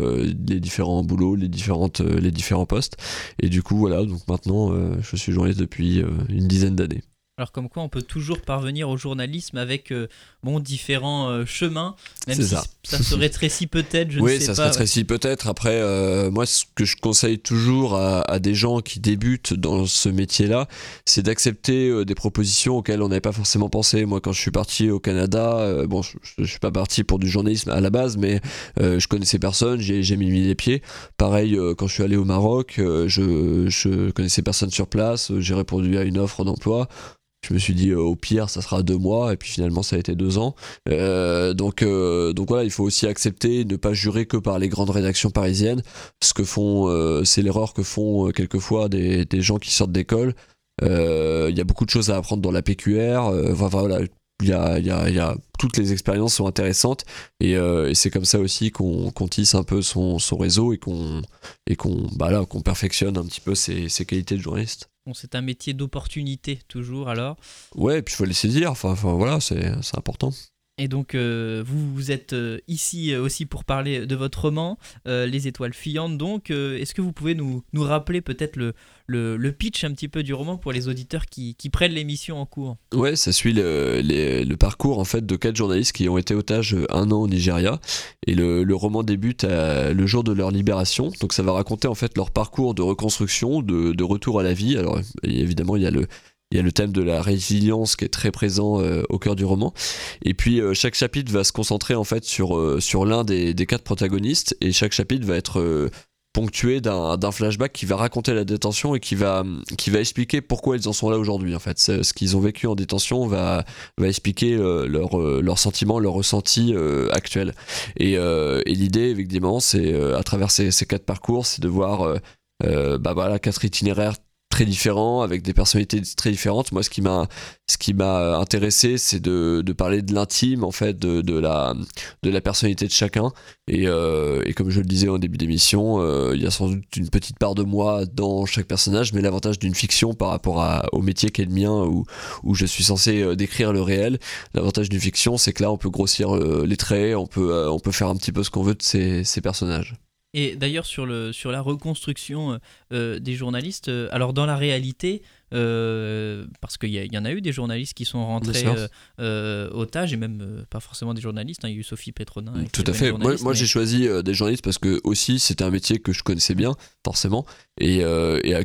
les différents boulots, les différentes les différents postes et du coup voilà donc maintenant je suis journaliste depuis une dizaine d'années. Alors comme quoi on peut toujours parvenir au journalisme avec euh, bon différents euh, chemins, même si ça. ça se rétrécit peut-être, je oui, ne sais ça pas. se rétrécit peut-être. Après, euh, moi, ce que je conseille toujours à, à des gens qui débutent dans ce métier-là, c'est d'accepter des propositions auxquelles on n'avait pas forcément pensé. Moi, quand je suis parti au Canada, bon, je, je suis pas parti pour du journalisme à la base, mais je connaissais personne, j'ai mis les pieds. Pareil, quand je suis allé au Maroc, je, je connaissais personne sur place, j'ai répondu à une offre d'emploi. Je me suis dit euh, au pire ça sera deux mois et puis finalement ça a été deux ans. Euh, donc euh, donc voilà il faut aussi accepter ne pas jurer que par les grandes rédactions parisiennes. Ce que font c'est l'erreur que font quelquefois des, des gens qui sortent d'école. Il y a beaucoup de choses à apprendre dans la PQR. voilà il y a, il y a- il y a- toutes les expériences sont intéressantes et, euh, et c'est comme ça aussi qu'on tisse un peu son, son réseau et qu'on et qu'on bah là, qu'on perfectionne un petit peu ses, ses qualités de journaliste. Bon, c'est un métier d'opportunité toujours alors. Ouais, et puis il faut laisser dire, enfin, enfin voilà, c'est important. Et donc euh, vous, êtes euh, ici euh, aussi pour parler de votre roman, Les étoiles fuyantes. Donc est-ce que vous pouvez nous, nous rappeler peut-être le, le, pitch un petit peu du roman pour les auditeurs qui, prennent l'émission en cours? Ouais, ça suit le, le parcours en fait de quatre journalistes qui ont été otages un an au Nigeria et le, roman débute le jour de leur libération. Donc ça va raconter en fait leur parcours de reconstruction, de, de retour à la vie. Alors évidemment il y a le il y a le thème de la résilience qui est très présent euh, au cœur du roman. Et puis euh, chaque chapitre va se concentrer en fait sur, euh, sur l'un des, des quatre protagonistes et chaque chapitre va être ponctué d'un d'un flashback qui va raconter la détention et qui va, qui va expliquer pourquoi ils en sont là aujourd'hui en fait. Ce qu'ils ont vécu en détention va, va expliquer euh, leur, euh, leurs sentiments, leurs. Et, et l'idée évidemment c'est à travers ces, ces quatre parcours c'est de voir bah voilà, quatre itinéraires très différents avec des personnalités très différentes. Moi ce qui m'a ce qui m'a intéressé c'est de, de parler de l'intime en fait de, de la de la personnalité de chacun. Et, euh, et comme je le disais en début d'émission euh, il y a sans doute une petite part de moi dans chaque personnage mais l'avantage d'une fiction par rapport au métier qui est le mien où, où je suis censé euh, décrire le réel l'avantage d'une fiction c'est que là on peut grossir euh, les traits on peut euh, on peut faire un petit peu ce qu'on veut de ces, ces personnages Et d'ailleurs sur, sur la reconstruction euh, euh, des journalistes, euh, alors dans la réalité, euh, parce qu'il y, en a eu des journalistes qui sont rentrés euh, euh, otages, et même euh, pas forcément des journalistes, hein, il y a eu Sophie Petronin. qui Tout à fait. Moi, journaliste, moi mais- j'ai choisi euh, des journalistes parce que aussi c'était un métier que je connaissais bien, forcément, et, euh, et à-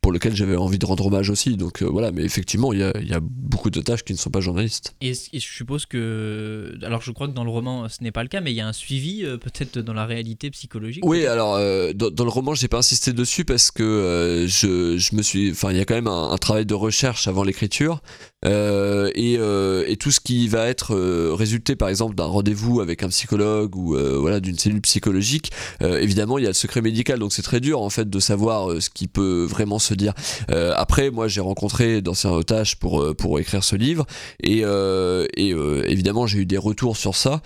pour lequel j'avais envie de rendre hommage aussi. Donc euh, voilà, mais effectivement, il y a, il y a beaucoup de tâches qui ne sont pas journalistes. Et, et je suppose que. Alors, je crois que dans le roman, ce n'est pas le cas, mais il y a un suivi, euh, peut-être dans la réalité psychologique. Oui, alors euh, dans, dans le roman, j'ai pas insisté dessus parce que euh, je, je me suis, enfin, il y a quand même un, un travail de recherche avant l'écriture euh, et, euh, et tout ce qui va être euh, résulté, par exemple, d'un rendez-vous avec un psychologue ou voilà d'une cellule psychologique. évidemment, il y a le secret médical, donc c'est très dur en fait de savoir ce qui peut vraiment se dire. Après, moi, j'ai rencontré d'anciens otages pour pour écrire ce livre et, évidemment, j'ai eu des retours sur ça.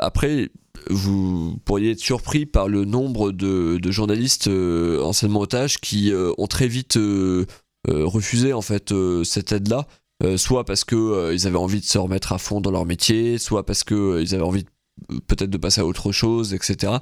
Après vous pourriez être surpris par le nombre de, journalistes euh, anciennement otages qui ont très vite refusé en fait euh, cette aide-là, Euh, soit parce que euh, ils avaient envie de se remettre à fond dans leur métier, soit parce que euh, ils avaient envie de- peut-être de passer à autre chose, etc.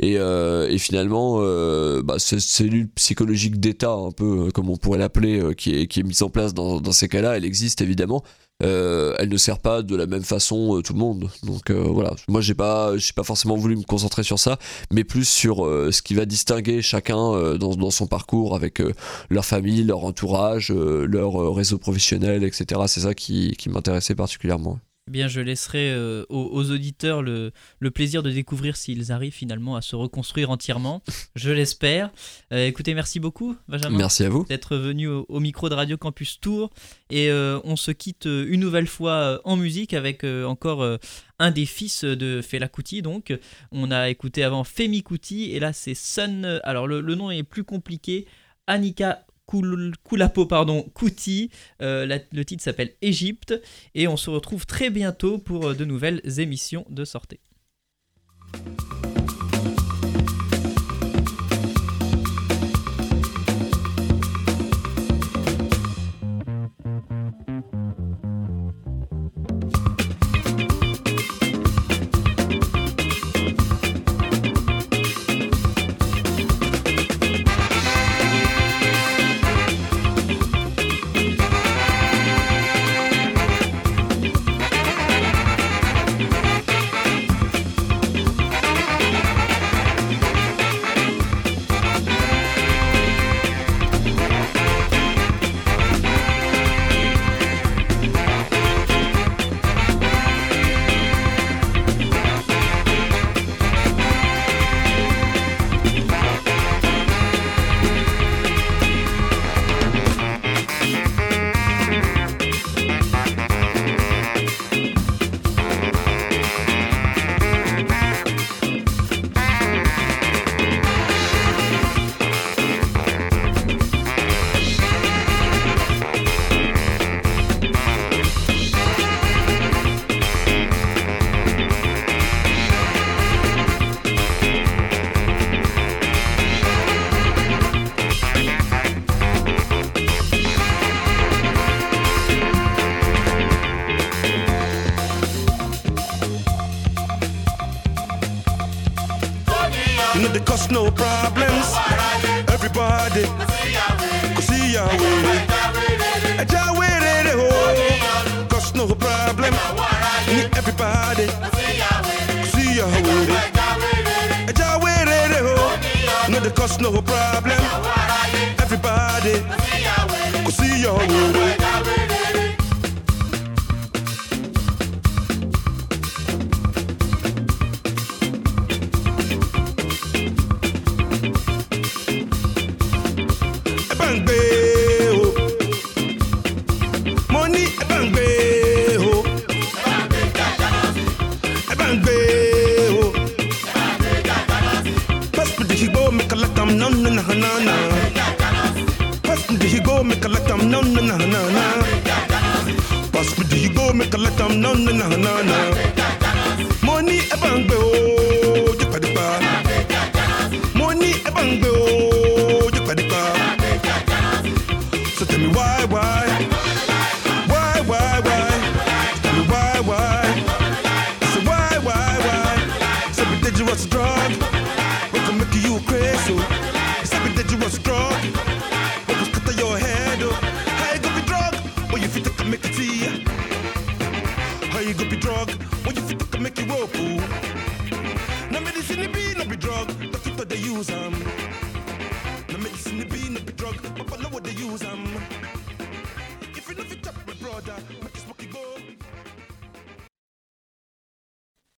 Et, euh, et finalement, euh, bah, cette cellule psychologique d'État, un peu euh, comme on pourrait l'appeler, euh, qui, est, mise en place dans, ces cas-là, elle existe évidemment. Elle ne sert pas de la même façon tout le monde. Donc voilà, moi j'ai pas, j'ai pas forcément voulu me concentrer sur ça, mais plus sur ce qui va distinguer chacun dans, son parcours avec leur famille, leur entourage, leur réseau professionnel, etc. C'est ça qui m'intéressait particulièrement. Eh Bien, je laisserai euh, aux, aux auditeurs le, le plaisir de découvrir s'ils arrivent finalement à se reconstruire entièrement. Je l'espère. Euh, écoutez, merci beaucoup, Benjamin. Merci à vous. d'être venu au, au micro de Radio Campus Tour. Et euh, on se quitte une nouvelle fois en musique avec encore un des fils de Fela Kuti. Donc, on a écouté avant Femi Kuti et là c'est Sun. Alors, le, le nom est plus compliqué. Annika Koul- Koulapo, pardon, Kuti. Euh, le titre s'appelle Égypte. Et on se retrouve très bientôt pour euh, de nouvelles émissions de sortie. Cause no problem. Everybody,